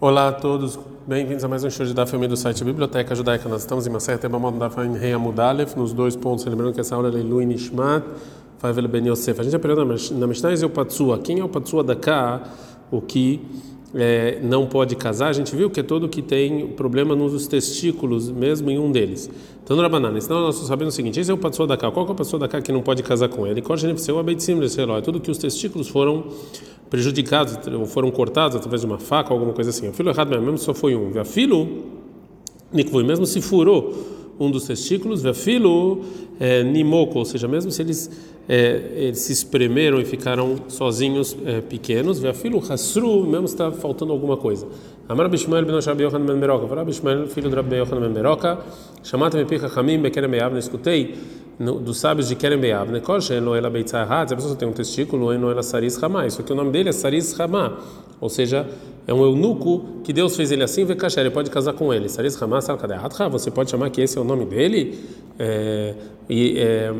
Olá a todos, bem-vindos a mais um show de da família do site Biblioteca Judaica. Nós estamos em uma certa Bamod da família Rei Amudalef, nos dois pontos, lembrando que essa aula é Lui Nishmat, Favel Ben Yosef. A gente aprendeu na Mishnah é o Patsua. Quem é o Patsua da cá? O que é, não pode casar? A gente viu que é todo que tem problema nos testículos, mesmo em um deles. Então, na banana, então nós sabemos o seguinte: esse é o Patsua da cá. Qual é o Patsua da cá que não pode casar com ele? É tudo que os testículos foram prejudicados ou foram cortados através de uma faca alguma coisa assim. O filho errado mesmo só foi um. Via filo, mesmo se furou um dos testículos, via filo é, ou seja, mesmo se eles, é, eles se espremeram e ficaram sozinhos é, pequenos, filo hasru, mesmo está faltando alguma coisa. Amar Bishmael ben Rabi Yochanan ben Meroka, Rabi Bishmael, filho de Rabi Yochanan ben Meroka, chamata me picha chamim bekerem be'avne, escutei no, dos sábios de Kerem Be'avne, Kol she'en ela beitzahat, a pessoa tem um testículo, en ela saris ramá, isso aqui o nome dele é saris ramá, ou seja, é um eunuco que Deus fez ele assim, vê kasher, ele pode casar com ele. Saris ramá salkadehatcha, você pode chamar que esse é o nome dele, é, e é,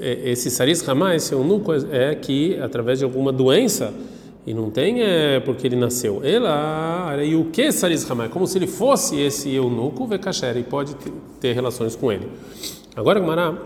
esse saris ramá, esse eunuco é, é que através de alguma doença e não tem é porque ele nasceu. Ela, e o que Saris Ramá? É como se ele fosse esse eunuco, Vekasher, e pode ter relações com ele. Agora, Mará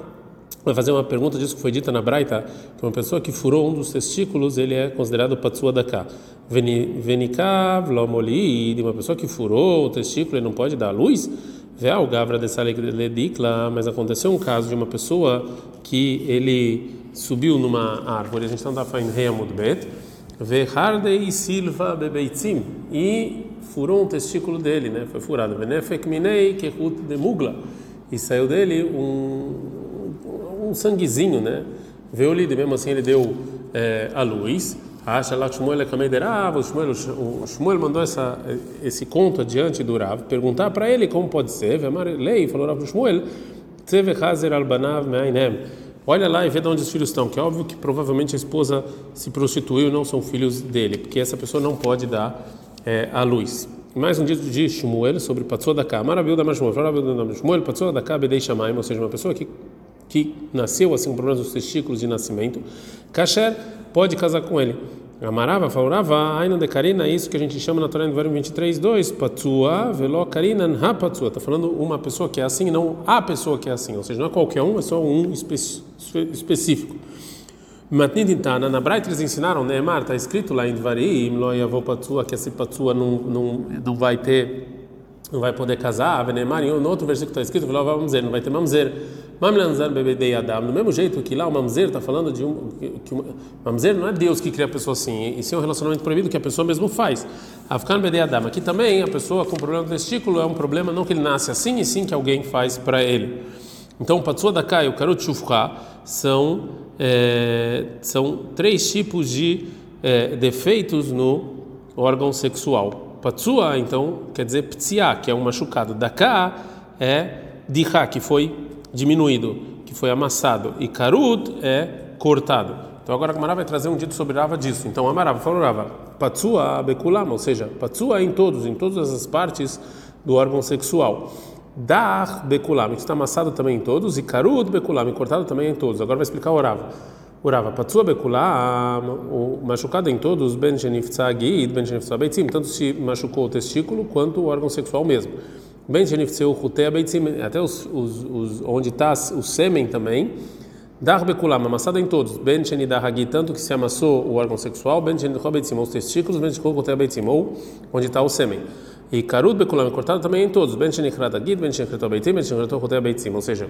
vai fazer uma pergunta disso que foi dita na Braita, que uma pessoa que furou um dos testículos, ele é considerado Patsua Daka. Venikav, Lomoli, uma pessoa que furou o testículo, ele não pode dar luz. Veal Gavra de Salegredikla, mas aconteceu um caso de uma pessoa que ele subiu numa árvore, a gente não está falando Rei Amudbet Vehardei Silva Bebeitzim e furou um testículo dele, né? Foi furado. Benefek Minei Kehut de Mugla e saiu dele um, um sanguezinho, né? Veio ali, mesmo assim ele deu é, a luz. Acha lá Shmuel Kameiderava, o Shmuel mandou essa, esse conto adiante do Rav, perguntar para ele como pode ser. Lei falou Rav Shmuel, Tzeve Hazer Albanav Me'ainem olha lá e vê de onde os filhos estão, que é óbvio que provavelmente a esposa se prostituiu não são filhos dele, porque essa pessoa não pode dar é, a luz. Mais um dia de Shmuel sobre Patsua da Cá. Maravilha da Mashmuel, Shmuel, Patsua da Bedei Shamaim, ou seja, uma pessoa que, que nasceu assim com problemas dos testículos de nascimento, Kasher pode casar com ele. Amarava, falava, ainda de Karina, isso que a gente chama na Torá, no verso 23, 2, Patsua, velo Karina, ha Patsua. Está falando uma pessoa que é assim, não a pessoa que é assim. Ou seja, não é qualquer um, é só um específico. Matnidintana, na Braita eles ensinaram, Neymar, está escrito lá em Dvarim, lo yavô Patsua, que esse Patsua não, não, não vai ter, não vai poder casar. Neymar, em outro versículo está escrito, vamos dizer, não vai ter mamzer. Mamlanzar bebedei Adam, do mesmo jeito que lá o mamzer está falando de um que mamzer não é Deus que cria a pessoa assim, isso é um relacionamento proibido que a pessoa mesmo faz. Afkan bebedei Adam, aqui também a pessoa com problema do testículo é um problema não que ele nasce assim e sim que alguém faz para ele. Então, Patsua da Kai e o Karut Shufra são é, são três tipos de é, defeitos no órgão sexual. Patsua, então, quer dizer ptia, que é um machucado. Daka é diha, que foi diminuído, que foi amassado, e karut é cortado. Então agora a Gamara vai trazer um dito sobre Rava disso. Então Amarava falou Rava, patsua bekulam, ou seja, patsua em todos, em todas as partes do órgão sexual. Dar bekulam, que está amassado também em todos, e karut bekulam, cortado também em todos. Agora vai explicar o Rava. O Rava, patsua bekulam, o machucado em todos, ben sheniftzah gid, ben sheniftzah beitzim, tanto se machucou o testículo quanto o órgão sexual mesmo. Bem até os, os, os onde está o sêmen também. Dar bekulam, amassada em todos. Ben hagi, tanto que se amassou o órgão sexual. Ben shenidahagitsim, os testículos. Ben shenidahagitsim, ou onde está o sêmen. E karud bekulam, cortado também em todos. Ben shenidahagit, ben shenidahagitsim, ben shenidahagitsim, ou seja,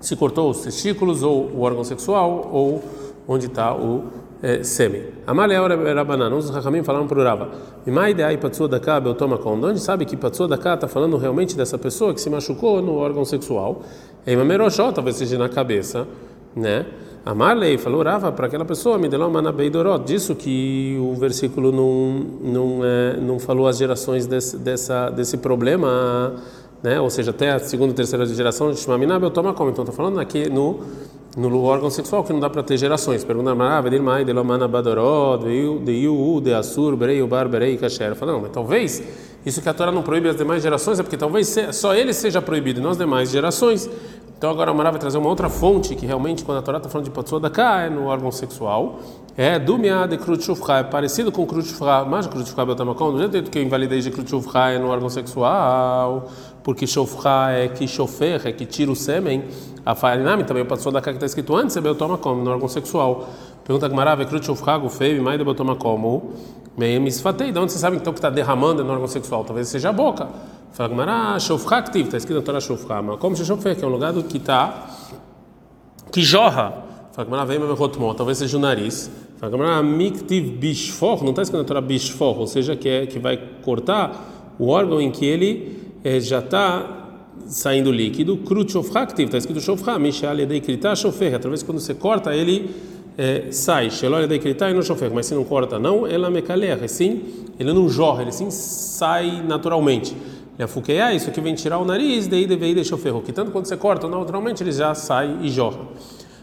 se cortou os testículos ou o órgão sexual ou onde está o é, sêmen. Amalha era banana. Os Rahamim falaram para o Rava. Imai de ai patsua da cá, toma com. Onde sabe que patsua da cá está falando realmente dessa pessoa que se machucou no órgão sexual? É mameroshó, talvez seja na cabeça, né? Amarlei falou Rava para aquela pessoa, me deu uma beidorot, disso que o versículo não não é, não falou as gerações desse, dessa desse problema, né? Ou seja, até a segunda, terceira geração de Shmaminab, toma como. Então está falando aqui no no órgão sexual que não dá para ter gerações. Pergunta Marav, Dilmai, Delomana Badorod, de Yu, de Assur, Berei, Bar, Berei, Kasher. Fala, não, mas talvez isso que a Torá não proíbe as demais gerações é porque talvez só ele seja proibido e não as demais gerações. Então agora a Mara vai trazer uma outra fonte que realmente quando a Torá está falando de patsua da cá é no órgão sexual. É do de krut é parecido com krut shufra, mas krut shufra betamakom, do jeito que eu invalidei de krut shufra é no órgão sexual, porque shofra é que chofer, é que tira o sêmen. A farinami também patsua da que está escrito antes é betamakom, no órgão sexual. Pergunta a Gemara, krut shufra gufei, mais de betamakom. Meio misfatei, de onde você sabe então que está derramando no órgão sexual? Talvez seja a boca. Fala Gemara, Shofra Ktiv, está escrito na Torá Shofra, mas como Shofra, que é um lugar que está, que jorra. Fala Gemara, vem meu rotmon, talvez seja o nariz. Fala Gemara, Miktiv Bishfor, não está escrito na Torá Bishfor, ou seja, que, é, que vai cortar o órgão em que ele é, já está saindo líquido. Krut Shofra Ktiv, está escrito Shofra, Mishal Yedei Krita Shofer, através quando você corta ele é, sai, Shelol Krita e não Shofer, mas se não corta não, ela mecaleia, sim, ele não jorra, ele sim sai naturalmente. A ah, isso aqui vem tirar o nariz, daí deve deixar o ferro, que tanto quando você corta, naturalmente ele já sai e jorra.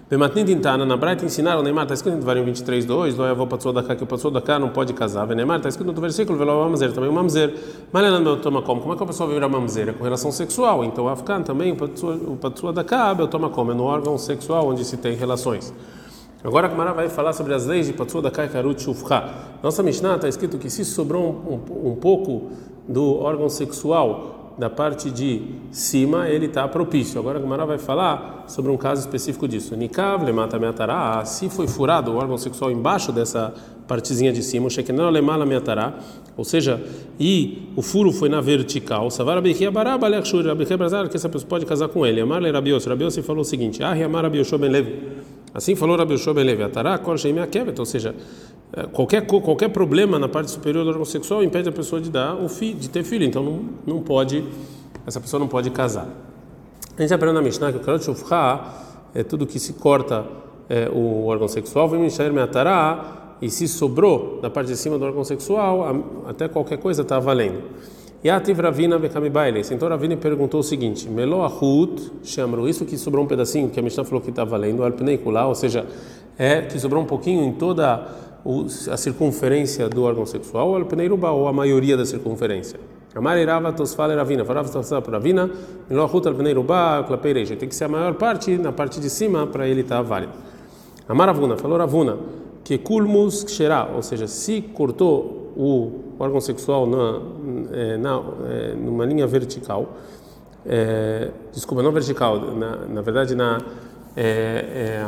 Bematnin Tintana, na Braita ensinaram, Neymar, está escrito no Varim 23, 2, não é avô passou da cá, que o passou da cá não pode casar. Neymar, está escrito no versículo, Velo Mamzer, também o Mamzer. Mas não toma como? Como é que a pessoa vira Mamzer? É com relação sexual. Então, o Afgan também, o passou da cá, eu toma como? É no órgão sexual onde se tem relações. Agora a Gemara vai falar sobre as leis de Patsua da Kai Karut Shufcha. Nossa Mishnah está escrito que se sobrou um, um, um pouco do órgão sexual da parte de cima, ele está propício. Agora a Gemara vai falar sobre um caso específico disso. Nikav lemata meatará, se foi furado o órgão sexual embaixo dessa partezinha de cima, shekenel lemala meatará, ou seja, e o furo foi na vertical, savara bechia baraba lechshur, bechia brazar, que essa pessoa pode casar com ele. Amar le rabios, rabios falou o seguinte, ah, amar rabios ben levi. Assim falou Rabi Yoshua ben Levi, atará kol ou seja, qualquer qualquer problema na parte superior do órgão sexual impede a pessoa de dar o filho, de ter filho, então não, não pode essa pessoa não pode casar. A gente aprende na Mishnah que o karot shufra é tudo que se corta é, o órgão sexual, vem Mishnah meatará e se sobrou da parte de cima do órgão sexual, até qualquer coisa está valendo. E a Tivravina Bekamibaile. Então Ravina perguntou o seguinte: Melo Ahut Shamru, isso que sobrou um pedacinho, que a Mishnah falou que está valendo, Alpneikulá, ou seja, é que sobrou um pouquinho em toda a circunferência do órgão sexual, ou Alpneiruba, ou a maioria da circunferência. Amarirava Tosfale Ravina, falava Tosfale Ravina, Melo Ahut Alpneiruba, Klapeireja. Tem que ser a maior parte, na parte de cima, para ele estar tá válido. Amaravuna, falou Ravuna, que Kulmus Ksherá, ou seja, se cortou o órgão sexual na, é, na, é, numa linha vertical, é, desculpa, não vertical, na, na verdade na é, é,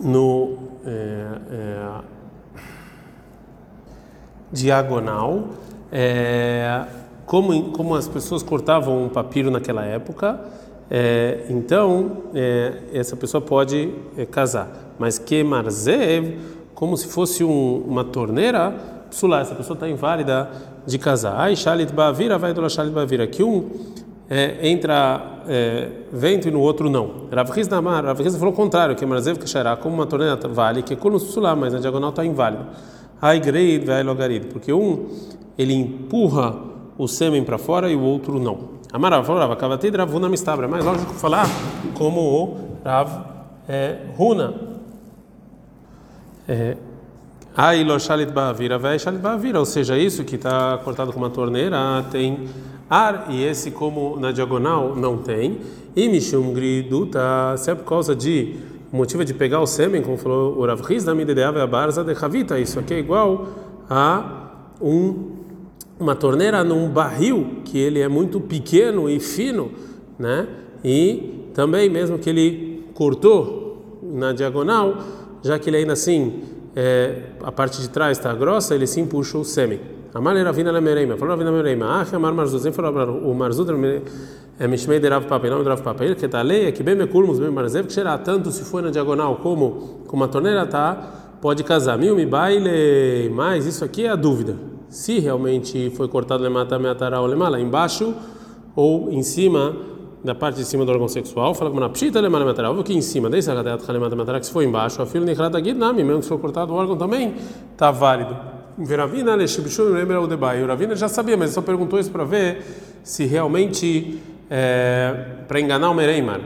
no é, diagonal, como como as pessoas cortavam um papiro naquela época, então essa pessoa pode casar, mas que marzev, como se fosse um, uma torneira psulá, essa pessoa está inválida de casar. Ai, shalit ba'avira, vai do shalit ba'avira, que um é, entra é, vento e no outro não. Rav Riz Namar, Rav Riz falou o contrário, que Marzev Kashará, como uma torneira vale, que é como psulá, mas na diagonal está inválido. Ai, greid, vai logarid, porque um ele empurra o sêmen para fora e o outro não. Amarav falou, Rav Kavatid, Rav Huna Mistabra, é mais lógico falar como o Rav é, Huna. É, Ailo shalit ba'avira, vai shalit ba'avira, ou seja, isso que está cortado com uma torneira tem ar e esse como na diagonal não tem. E mishum griduta, se é por causa de motivo de pegar o sêmen, como falou o Rav da Midedeava a Barza de Havita, isso aqui é igual a um uma torneira num barril que ele é muito pequeno e fino, né? E também mesmo que ele cortou na diagonal, já que ele ainda assim é, a parte de trás está grossa, ele sim puxa o sêmen. Amar era vinda na mereima, falou vinda na mereima. Ah, amar marzuz, falou o marzuz é mishmei de rav papa, não de rav papa. Ele que está lei é que bem me culmos, bem marzev, que será tanto se for na diagonal como como a torneira tá, pode casar. Mil me baile, mas isso aqui é a dúvida. Se realmente foi cortado lemata meatará ou lemala, embaixo ou em cima da parte de cima do órgão sexual, fala como na pshita lemana matara, aqui em cima, desde a gadeat halemata matara, que se for embaixo, a fila nechrata guidnami, mesmo que se for cortado o órgão também está válido. Veravina leshibshu lembra o debai. O Ravina já sabia, mas só perguntou isso para ver se realmente é, para enganar o Mereimar.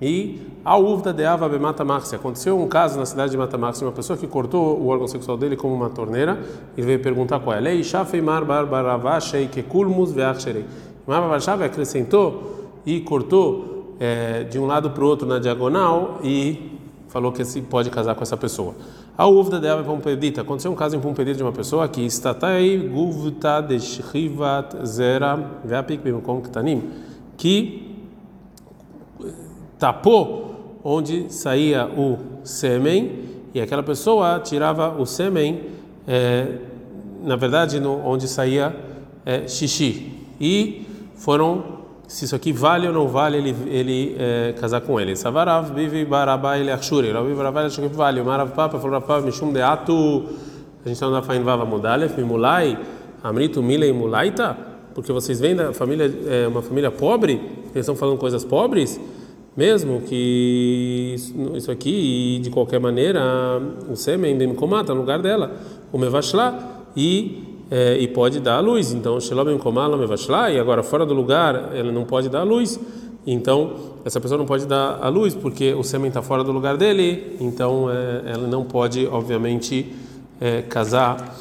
E a uvda de Ava Bemata Maxi. Aconteceu um caso na cidade de Mata Maxi, uma pessoa que cortou o órgão sexual dele como uma torneira, ele veio perguntar qual é. Lei Shafeimar Barbaravashei Kekulmus Veachsherei. Mar Barbaravashei acrescentou e cortou é, de um lado para o outro na diagonal e falou que se pode casar com essa pessoa. A uvda dela é pompedita. Aconteceu um caso em pompedita de uma pessoa que aí guvta de shrivat zera veapik bimkom ktanim que tapou onde saía o sêmen e aquela pessoa tirava o sêmen, é, na verdade, no, onde saía é, xixi. E foram, se isso aqui vale ou não vale ele, ele é, casar com ele. Savarav ele achuri. Rav barabá ele achou que vale. Marav papa falou papa mishum de atu. A gente está na fain vava mudalef mimulai amritu milei mulaita. Porque vocês vêm da família, é, uma família pobre, eles estão falando coisas pobres mesmo que isso aqui de qualquer maneira o sêmen bem comata no lugar dela o mevashla e é, e pode dar a luz. Então shelom komala mevashla e agora fora do lugar ela não pode dar a luz. Então essa pessoa não pode dar a luz porque o sêmen está fora do lugar dele. Então é, ela não pode obviamente é, casar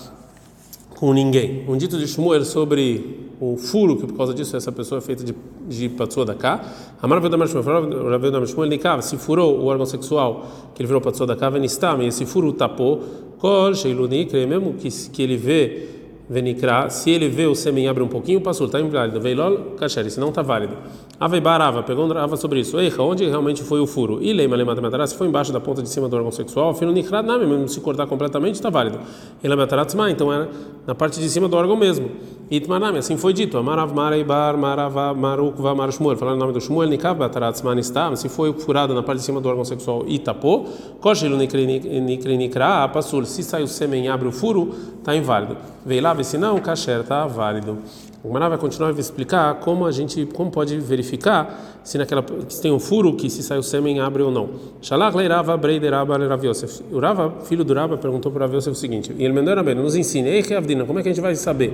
com ninguém. Um dito de Shmuel sobre o furo que por causa disso essa pessoa é feita de de patsua da cá. Amar Mashmuel Nikav, se furou o órgão sexual que ele virou patsua da cá, venistam, e esse furo tapou, kol sheiluni, mesmo que, que ele vê venikra, se ele vê o sêmen abre um pouquinho, passou, está inválido. Veilol kasher, se não está válido. Avei barava, pegou rava sobre isso. Eixa, onde realmente foi o furo? E leima lema se foi embaixo da ponta de cima do órgão sexual, filo nikra, não, mesmo se cortar completamente, está válido. Ele mataratzma, então era na parte de cima do órgão mesmo. Itmanami, assim foi dito. Amarav marei bar, marava maruk va mar shmuel, falando o nome do shmuel, nikav bataratzman está, se foi furado na parte de cima do órgão sexual e tapou, koshelu nikri nikra, passul, se sai o sêmen e abre o furo, está inválido. Veio lá, se não, kasher, está válido. O Mará vai continuar a explicar como a gente como pode verificar se naquela se tem um furo que se sai o sêmen abre ou não. Shalach leirava breideraba Rav Yosef. O Rava, filho do Rava, perguntou para Rav Yosef o seguinte: e ele mandou bem, nos ensina, ei Avdina, como é que a gente vai saber?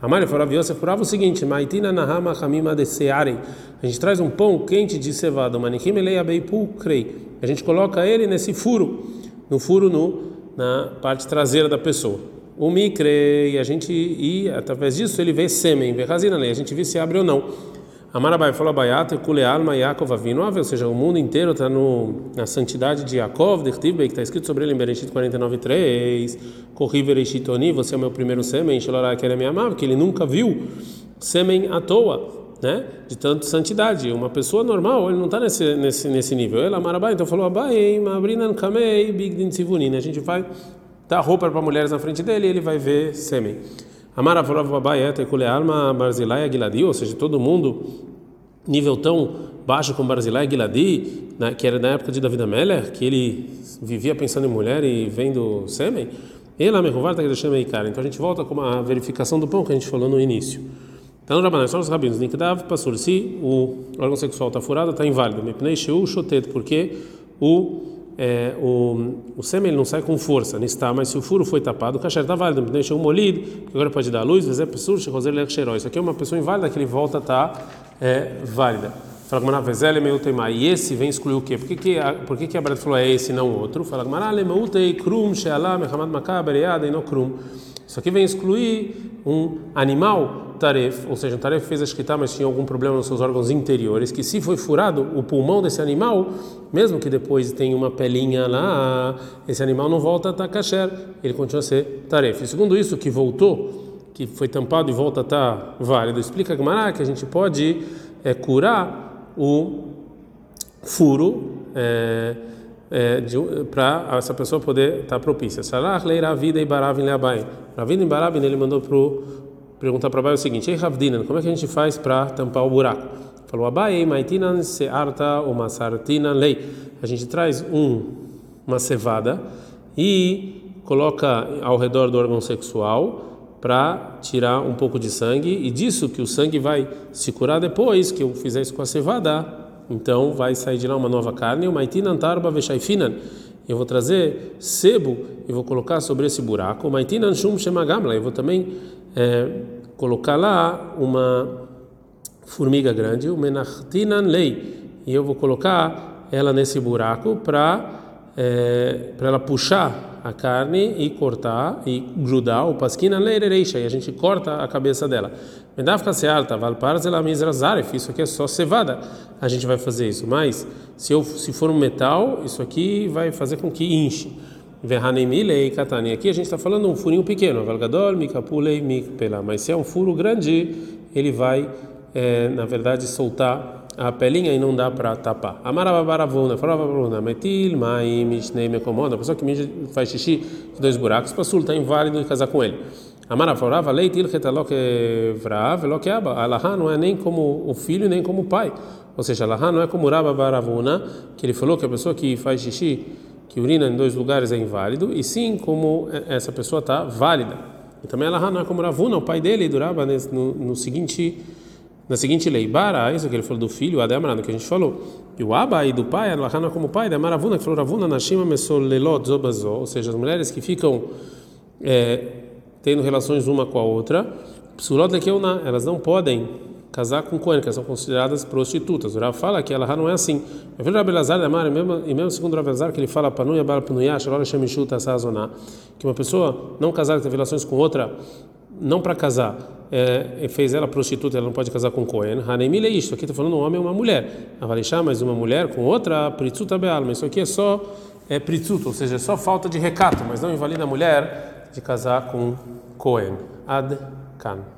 Amália falou Rav Yosef Rava o seguinte: Maitina nahama hamima de seare. A gente traz um pão quente de cevada, manikim eleia beipu crei. A gente coloca ele nesse furo, no furo no na parte traseira da pessoa o micre, e a gente, e através disso ele vê sêmen, vê razina, a gente vê se abre ou não. Amarabai falou Abayat, Kulealma, Yaakov Avinu, ou seja, o mundo inteiro está na santidade de Yaakov, de que está escrito sobre ele em Bereshit 49.3, Corri Bereshit Oni, você é o meu primeiro sêmen, Shalorá que ele me amava, que ele nunca viu sêmen à toa, né? De tanto santidade. Uma pessoa normal, ele não está nesse, nesse, nesse nível. Ele Amarabai, então falou Abai, Mabrinan Kamei, Bigdin Sivunin, a gente vai dá roupa para mulheres na frente dele e ele vai ver sêmen. E ou seja, todo mundo nível tão baixo como Barzilai Giladi, né, que era na época de David Ameller, que ele vivia pensando em mulher e vendo sêmen, deixa cara. Então a gente volta com a verificação do pão que a gente falou no início. Então, no Rabanai, só os rabinos, Nikdav, passou se o órgão sexual está furado, está inválido. Porque o é, o, o sêmen não sai com força, está, mas se o furo foi tapado, o kasher está válido, deixa um molido, que agora pode dar luz, vezes é pessoa, isso aqui é uma pessoa inválida que ele volta a estar tá, é, válida. Fala que Vezel é meio tema. E esse vem excluir o quê? Por que, que, por que, que a Brad falou é esse não outro? Fala que Marale meutei krum she'alá mechamad makaber yada e não krum. Isso aqui vem excluir um animal taref, ou seja, taref fez a escrita, mas tinha algum problema nos seus órgãos interiores, que se foi furado o pulmão desse animal, mesmo que depois tenha uma pelinha lá, esse animal não volta a estar kasher, ele continua a ser taref. E segundo isso, que voltou, que foi tampado e volta a estar válido, explica a que a gente pode é, curar o furo. É, é, para essa pessoa poder estar tá propícia. Salah leira vida e baravin leabai. Ravin e baravin ele mandou pro perguntar para Abai o seguinte: Ei como é que a gente faz para tampar o buraco? Falou Abai, maitinan searta ou masartinan lei. A gente traz um uma cevada e coloca ao redor do órgão sexual para tirar um pouco de sangue e disso que o sangue vai se curar depois que eu fizer isso com a cevada então vai sair de lá uma nova carne, o maitina antarba veshaifinan. Eu vou trazer sebo e vou colocar sobre esse buraco. Eu vou também é, colocar lá uma formiga grande, o menachtinan lei. E eu vou colocar ela nesse buraco para é, para ela puxar a carne e cortar e grudar o pasquina leirereixa, e a gente corta a cabeça dela. Mendavka sealta, valparzela mizrazaref, isso aqui é só cevada, a gente vai fazer isso. Mas se, eu, se for um metal, isso aqui vai fazer com que enche. Verhanemilei katani, aqui a gente está falando um furinho pequeno, valgadol, mikapulei, mikpela, mas se é um furo grande, ele vai, é, na verdade, soltar a pelinha e não dá para tapar. Amarababaravuna, falavaruna, metil, mai, mishnei, mekomoda, a pessoa que faz xixi de dois buracos, para sultar inválido e casar com ele. Amaraforava, leitil, retalok, vrav, lokeaba. Alaha não é nem como o filho, nem como o pai. Ou seja, Alaha não é como Rababaravuna, que ele falou que a pessoa que faz xixi, que urina em dois lugares é inválido, e sim como essa pessoa está válida. E também Alaha não é como Ravuna, o pai dele, durava no, no seguinte na seguinte lei, Bara, isso que ele falou do filho, Ademrano, que a gente falou, e o Abai do pai, Alahana como pai, da Maravuna, que falou Ravuna, Nashima Mesolelot Zobazo, ou seja, as mulheres que ficam é, tendo relações uma com a outra, Psulot Lekeuna, elas não podem casar com Cohen, que são consideradas prostitutas. O Rav fala que ela não é assim. Eu vejo o Rabelazar da e mesmo segundo o Rabelazar, que ele fala Panuya Bar Panuya, Shalom Shemichuta Sazoná, que uma pessoa não casada tem relações com outra, não para casar, é, fez ela prostituta, ela não pode casar com Cohen. Hanemile é isso, aqui está falando um homem e uma mulher. Avalixá, mas uma mulher com outra, pritzuta bealma. Isso aqui é só é, pritzuta, ou seja, é só falta de recato, mas não invalida a mulher de casar com Cohen. Ad kan.